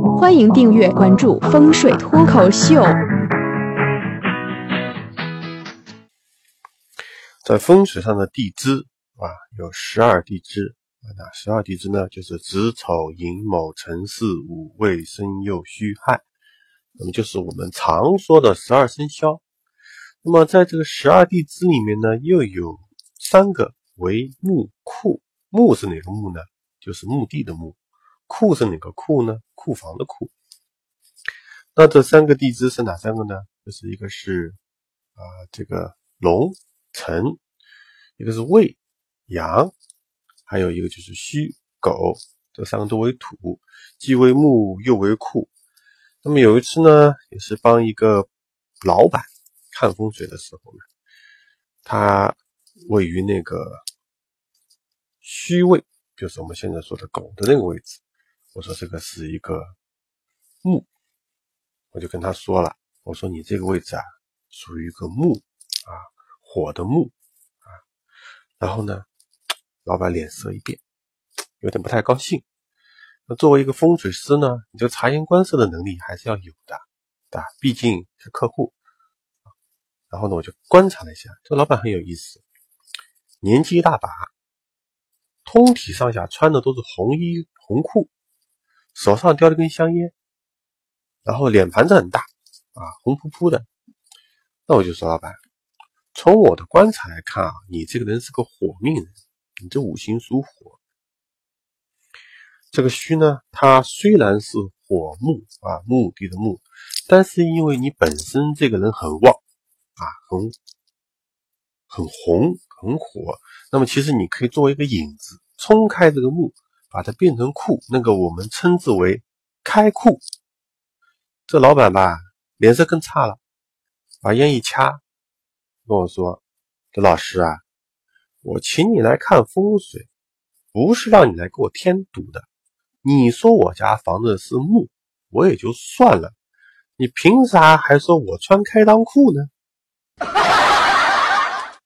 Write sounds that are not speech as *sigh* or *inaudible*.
欢迎订阅关注风水脱口秀。在风水上的地支啊，有十二地支，那十二地支呢，就是子丑寅卯辰巳午未申酉戌亥，那么就是我们常说的十二生肖。那么在这个十二地支里面呢，又有三个为木库。木是哪个木呢？就是墓地的墓。库是哪个库呢？库房的库。那这三个地支是哪三个呢？就是一个是啊这个龙辰，一个是未羊，还有一个就是戌狗。这三个都为土，既为木又为库。那么有一次呢，也是帮一个老板看风水的时候呢，他位于那个戌位。就是我们现在说的狗的那个位置，我说这个是一个木，我就跟他说了，我说你这个位置啊，属于一个木啊，火的木啊。然后呢，老板脸色一变，有点不太高兴。那作为一个风水师呢，你这个察言观色的能力还是要有的，对吧？毕竟是客户。然后呢，我就观察了一下，这个老板很有意思，年纪一大把。通体上下穿的都是红衣红裤，手上叼了根香烟，然后脸盘子很大啊，红扑扑的。那我就说老板，从我的观察来看啊，你这个人是个火命人，你这五行属火。这个戌呢，它虽然是火木啊，墓地的墓，但是因为你本身这个人很旺啊，很很红很火。那么其实你可以作为一个引子，冲开这个木，把它变成库，那个我们称之为开库。这老板吧，脸色更差了，把烟一掐，跟我说：“这老师啊，我请你来看风水，不是让你来给我添堵的。你说我家房子是木，我也就算了，你凭啥还说我穿开裆裤呢？” *laughs*